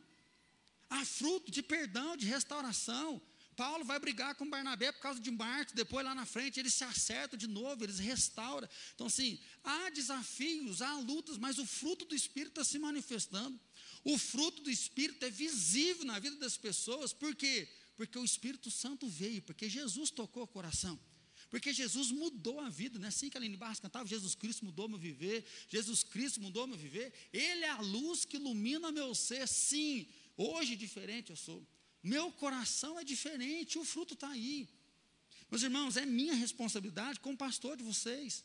Há fruto de perdão, de restauração. Paulo vai brigar com Barnabé por causa de Marcos, depois lá na frente eles se acertam de novo, eles restauram. Então, assim, há desafios, há lutas, mas o fruto do Espírito está se manifestando. O fruto do Espírito é visível na vida das pessoas, por quê? Porque o Espírito Santo veio, porque Jesus tocou o coração. Porque Jesus mudou a vida, não é assim que a Aline Barros cantava? Jesus Cristo mudou meu viver, Jesus Cristo mudou meu viver. Ele é a luz que ilumina meu ser, sim. Hoje diferente eu sou. Meu coração é diferente, o fruto está aí. Meus irmãos, é minha responsabilidade como pastor de vocês.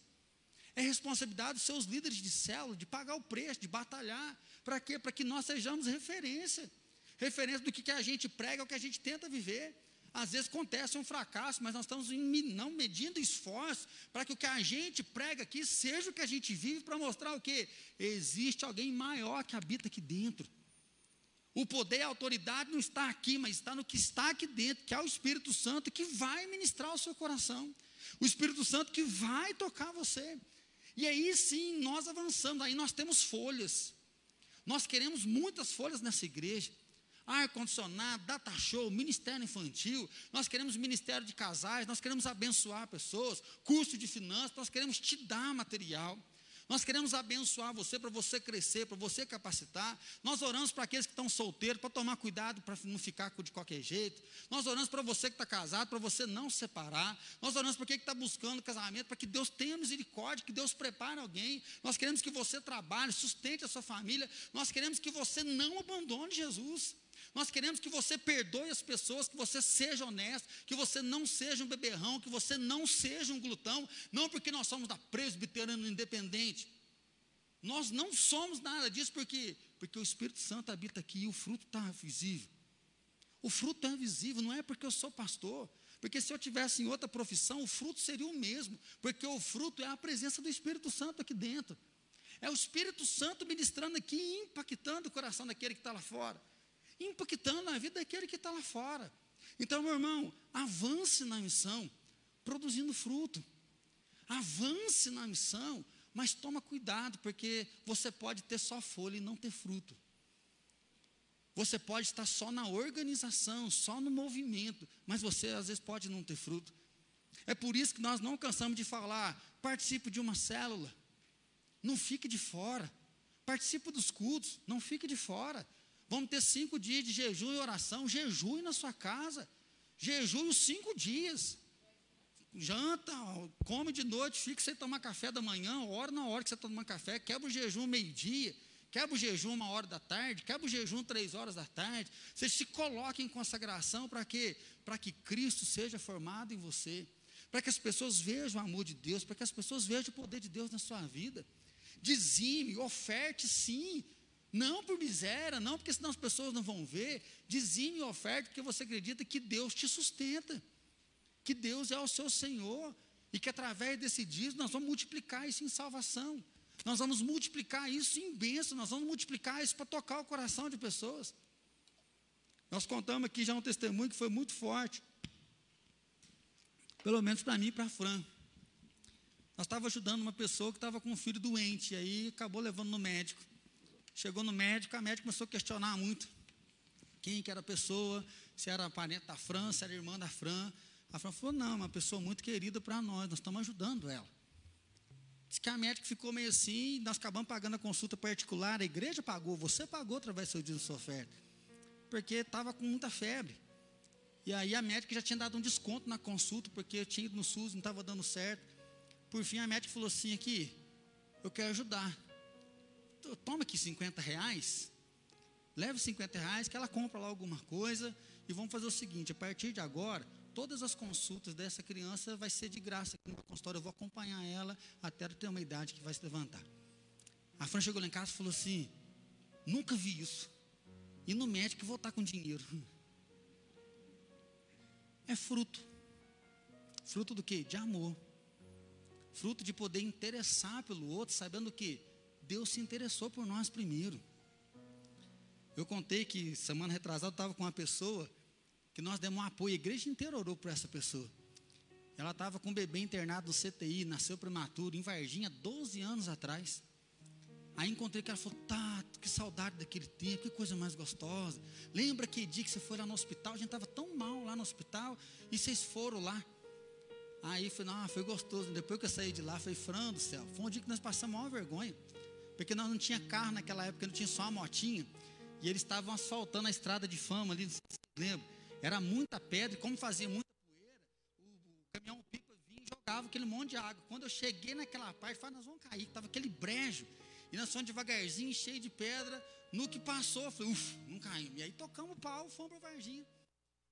É responsabilidade dos seus líderes de célula de pagar o preço, de batalhar. Para quê? Para que nós sejamos referência. Referência do que, que a gente prega, o que a gente tenta viver. Às vezes acontece um fracasso, mas nós estamos não medindo esforço para que o que a gente prega aqui seja o que a gente vive para mostrar o que? Existe alguém maior que habita aqui dentro. O poder e a autoridade não está aqui, mas está no que está aqui dentro, que é o Espírito Santo que vai ministrar o seu coração. O Espírito Santo que vai tocar você. E aí sim, nós avançamos, aí nós temos folhas. Nós queremos muitas folhas nessa igreja ar-condicionado, data show, ministério infantil, nós queremos ministério de casais, nós queremos abençoar pessoas, curso de finanças, nós queremos te dar material. Nós queremos abençoar você para você crescer, para você capacitar. Nós oramos para aqueles que estão solteiros, para tomar cuidado, para não ficar de qualquer jeito. Nós oramos para você que está casado, para você não separar. Nós oramos para aquele que está buscando casamento, para que Deus tenha misericórdia, que Deus prepare alguém. Nós queremos que você trabalhe, sustente a sua família. Nós queremos que você não abandone Jesus. Nós queremos que você perdoe as pessoas, que você seja honesto, que você não seja um beberrão, que você não seja um glutão, não porque nós somos da presbiteriana independente. Nós não somos nada disso porque, porque o Espírito Santo habita aqui e o fruto está visível. O fruto é visível, não é porque eu sou pastor, porque se eu tivesse em outra profissão, o fruto seria o mesmo, porque o fruto é a presença do Espírito Santo aqui dentro. É o Espírito Santo ministrando aqui, impactando o coração daquele que está lá fora impactando a vida daquele que está lá fora. Então, meu irmão, avance na missão, produzindo fruto. Avance na missão, mas toma cuidado, porque você pode ter só folha e não ter fruto. Você pode estar só na organização, só no movimento, mas você às vezes pode não ter fruto. É por isso que nós não cansamos de falar: participe de uma célula, não fique de fora. Participe dos cultos, não fique de fora. Vamos ter cinco dias de jejum e oração. Jejum na sua casa. Jejum os cinco dias. Janta, come de noite, fica sem tomar café da manhã, ora na hora que você toma café, quebra o jejum meio-dia, quebra o jejum uma hora da tarde, quebra o jejum três horas da tarde. Você se coloca em consagração para quê? Para que Cristo seja formado em você, para que as pessoas vejam o amor de Deus, para que as pessoas vejam o poder de Deus na sua vida. Dizime, oferte sim, não por miséria, não porque senão as pessoas não vão ver. Dizime e oferta porque você acredita que Deus te sustenta, que Deus é o seu Senhor e que através desse dízimo nós vamos multiplicar isso em salvação. Nós vamos multiplicar isso em bênção, nós vamos multiplicar isso para tocar o coração de pessoas. Nós contamos aqui já um testemunho que foi muito forte. Pelo menos para mim e para Fran. Nós estávamos ajudando uma pessoa que estava com um filho doente, e aí acabou levando no médico. Chegou no médico, a médica começou a questionar muito quem que era a pessoa, se era parente da Fran, se era irmã da Fran. A Fran falou, não, uma pessoa muito querida para nós, nós estamos ajudando ela. Diz que a médica ficou meio assim, nós acabamos pagando a consulta particular, a igreja pagou, você pagou através do seu dízimo sua oferta, porque estava com muita febre. E aí a médica já tinha dado um desconto na consulta, porque eu tinha ido no SUS, não estava dando certo. Por fim, a médica falou assim aqui, eu quero ajudar toma aqui 50 reais, leve 50 reais, que ela compra lá alguma coisa, e vamos fazer o seguinte: a partir de agora, todas as consultas dessa criança vai ser de graça aqui no consultório, eu vou acompanhar ela até ela ter uma idade que vai se levantar. A Fran chegou lá em casa e falou assim: nunca vi isso. E no médico voltar com dinheiro. É fruto. Fruto do que? De amor. Fruto de poder interessar pelo outro, sabendo que Deus se interessou por nós primeiro. Eu contei que semana retrasada eu estava com uma pessoa que nós demos um apoio, a igreja inteira orou por essa pessoa. Ela estava com um bebê internado no CTI, nasceu prematuro, em Varginha, 12 anos atrás. Aí encontrei que ela falou, Tato, que saudade daquele tempo, que coisa mais gostosa. Lembra que dia que você foi lá no hospital? A gente estava tão mal lá no hospital e vocês foram lá. Aí foi, não, foi gostoso. Depois que eu saí de lá, foi frango do céu. Foi um dia que nós passamos a maior vergonha. Porque nós não tinha carro naquela época, não tinha só uma motinha. E eles estavam asfaltando a estrada de fama ali, não sei se você lembra. Era muita pedra, e como fazia muita poeira, o, caminhão pipa vinha e jogava aquele monte de água. Quando eu cheguei naquela parte, falei, nós vamos cair, estava aquele brejo. E nós fomos devagarzinho, cheio de pedra. No que passou, falei, uff, não caímos. E aí tocamos o pau, fomos para Varginha.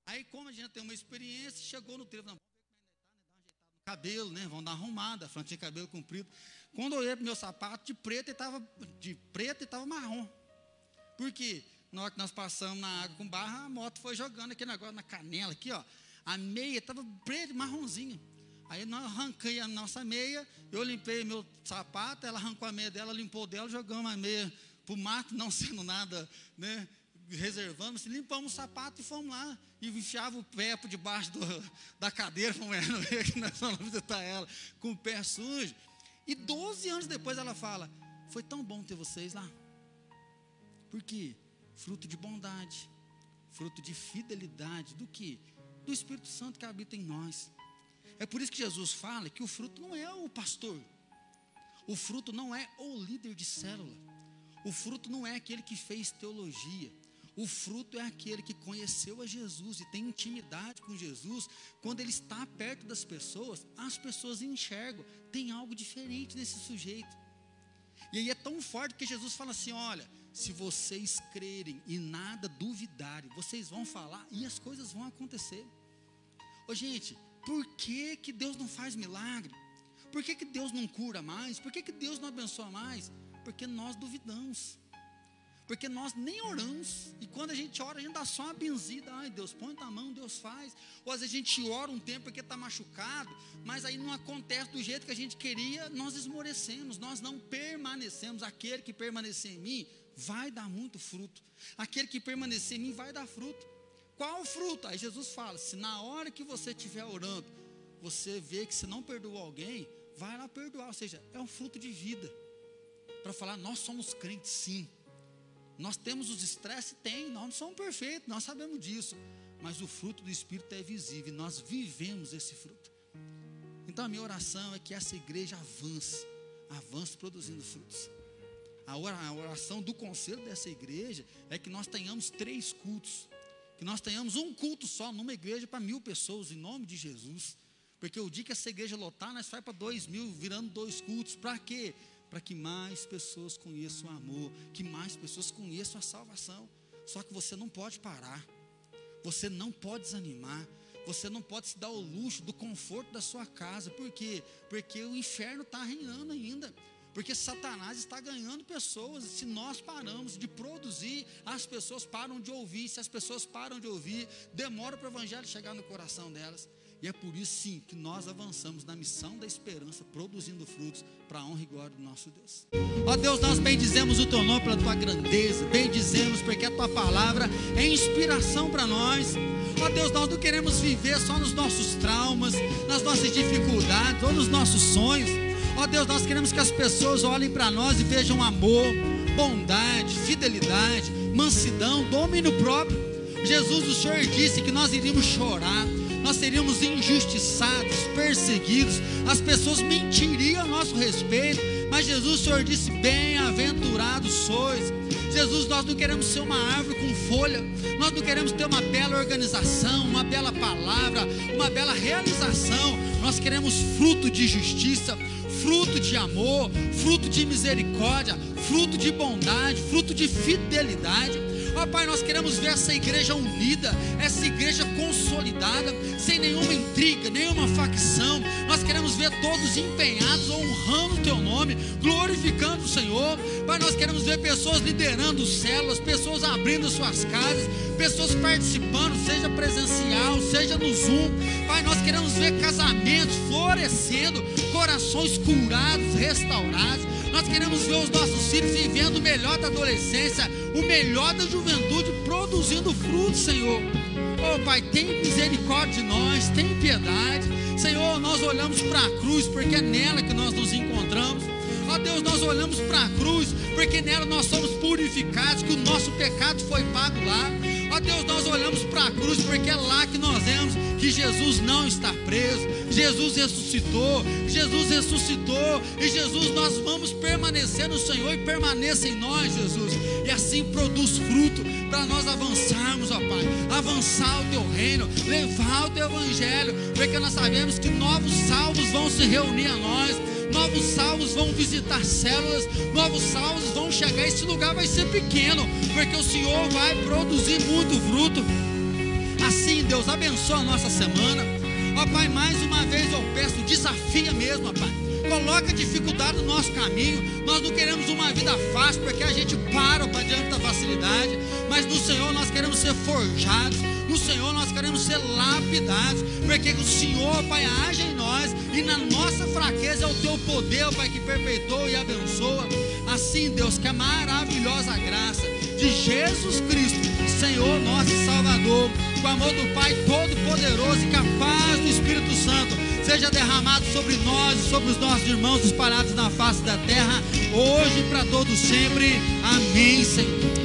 Aí, como a gente tem uma experiência, chegou no trevo, vamos ver como ainda está, né? Dar uma ajeitada no cabelo, né? Vamos dar arrumada. A Fran tinha cabelo comprido. Quando eu olhei para meu sapato, de preto estava de preto e estava marrom. Por quê? Na hora que nós passamos na água com barra, a moto foi jogando aquele negócio na canela aqui, ó. A meia estava preta marronzinha. Aí nós arranquei a nossa meia, eu limpei meu sapato, ela arrancou a meia dela, limpou dela, jogamos a meia para o mato, não sendo nada, né? Reservamos, limpamos o sapato e fomos lá. E enfiava o pé por debaixo do, da cadeira, fomos ver que nós vamos visitar ela, com o pé sujo. E 12 anos depois ela fala: Foi tão bom ter vocês lá. Por quê? Fruto de bondade, fruto de fidelidade, do que? Do Espírito Santo que habita em nós. É por isso que Jesus fala que o fruto não é o pastor. O fruto não é o líder de célula. O fruto não é aquele que fez teologia. O fruto é aquele que conheceu a Jesus e tem intimidade com Jesus. Quando ele está perto das pessoas, as pessoas enxergam, tem algo diferente nesse sujeito. E aí é tão forte que Jesus fala assim: olha, se vocês crerem e nada duvidarem, vocês vão falar e as coisas vão acontecer. Ô gente, por que, que Deus não faz milagre? Por que, que Deus não cura mais? Por que, que Deus não abençoa mais? Porque nós duvidamos. Porque nós nem oramos. E quando a gente ora, a gente dá só uma benzida. Ai, Deus, põe a mão, Deus faz. Ou às vezes a gente ora um tempo porque está machucado, mas aí não acontece do jeito que a gente queria, nós esmorecemos, nós não permanecemos. Aquele que permanecer em mim vai dar muito fruto. Aquele que permanecer em mim vai dar fruto. Qual fruto? Aí Jesus fala: se na hora que você estiver orando, você vê que se não perdoou alguém, vai lá perdoar. Ou seja, é um fruto de vida. Para falar, nós somos crentes, sim. Nós temos os estresses? Tem, nós não somos perfeitos, nós sabemos disso. Mas o fruto do Espírito é visível, nós vivemos esse fruto. Então a minha oração é que essa igreja avance, avance produzindo frutos. A oração do conselho dessa igreja é que nós tenhamos três cultos, que nós tenhamos um culto só numa igreja para mil pessoas, em nome de Jesus. Porque o dia que essa igreja lotar, nós vai para dois mil, virando dois cultos. Para quê? Para que mais pessoas conheçam o amor, que mais pessoas conheçam a salvação. Só que você não pode parar, você não pode desanimar, você não pode se dar o luxo do conforto da sua casa, por quê? Porque o inferno está reinando ainda. Porque Satanás está ganhando pessoas. Se nós paramos de produzir, as pessoas param de ouvir. Se as pessoas param de ouvir, demora para o evangelho chegar no coração delas. E é por isso sim que nós avançamos na missão da esperança, produzindo frutos para a honra e glória do nosso Deus. Ó Deus, nós bendizemos o teu nome pela tua grandeza, bendizemos porque a tua palavra é inspiração para nós. Ó Deus, nós não queremos viver só nos nossos traumas, nas nossas dificuldades ou nos nossos sonhos. Ó Deus, nós queremos que as pessoas olhem para nós e vejam amor, bondade, fidelidade, mansidão, domínio próprio. Jesus, o Senhor disse que nós iríamos chorar nós seríamos injustiçados, perseguidos, as pessoas mentiriam a nosso respeito, mas Jesus, o Senhor disse: Bem-aventurados sois. Jesus, nós não queremos ser uma árvore com folha, nós não queremos ter uma bela organização, uma bela palavra, uma bela realização, nós queremos fruto de justiça, fruto de amor, fruto de misericórdia, fruto de bondade, fruto de fidelidade. Ó oh, Pai, nós queremos ver essa igreja unida, essa igreja consolidada, sem nenhuma intriga, nenhuma facção. Nós queremos ver todos empenhados, honrando o Teu nome, glorificando o Senhor. Pai, nós queremos ver pessoas liderando células, pessoas abrindo suas casas, pessoas participando, seja presencial, seja no Zoom. Pai, nós queremos ver casamentos florescendo, corações curados, restaurados. Nós queremos ver os nossos filhos vivendo o melhor da adolescência, o melhor da juventude, produzindo frutos, Senhor. Oh Pai, tem misericórdia de nós, tem piedade. Senhor, nós olhamos para a cruz, porque é nela que nós nos encontramos. Ó oh, Deus, nós olhamos para a cruz, porque nela nós somos purificados, que o nosso pecado foi pago lá. Ó Deus, nós olhamos para a cruz porque é lá que nós vemos que Jesus não está preso, Jesus ressuscitou, Jesus ressuscitou, e Jesus, nós vamos permanecer no Senhor e permaneça em nós, Jesus, e assim produz fruto para nós avançarmos, ó Pai, avançar o teu reino, levar o teu evangelho, porque nós sabemos que novos salvos vão se reunir a nós novos salvos vão visitar células, novos salvos vão chegar. Esse lugar vai ser pequeno, porque o Senhor vai produzir muito fruto. Assim, Deus abençoa a nossa semana. Ó Pai, mais uma vez eu peço, desafia mesmo, ó Pai. Coloca dificuldade no nosso caminho. Nós não queremos uma vida fácil, porque a gente para para diante da facilidade. Mas no Senhor nós queremos ser forjados. No Senhor nós queremos ser lapidados, porque o Senhor, Pai, age em nós e na nossa fraqueza é o teu poder, Pai, que perpetua e abençoa. Assim, Deus, que a maravilhosa graça de Jesus Cristo, Senhor nosso Salvador, com o amor do Pai Todo-Poderoso e capaz do Espírito Santo, seja derramado sobre nós e sobre os nossos irmãos espalhados na face da terra, hoje e para todos sempre. Amém, Senhor.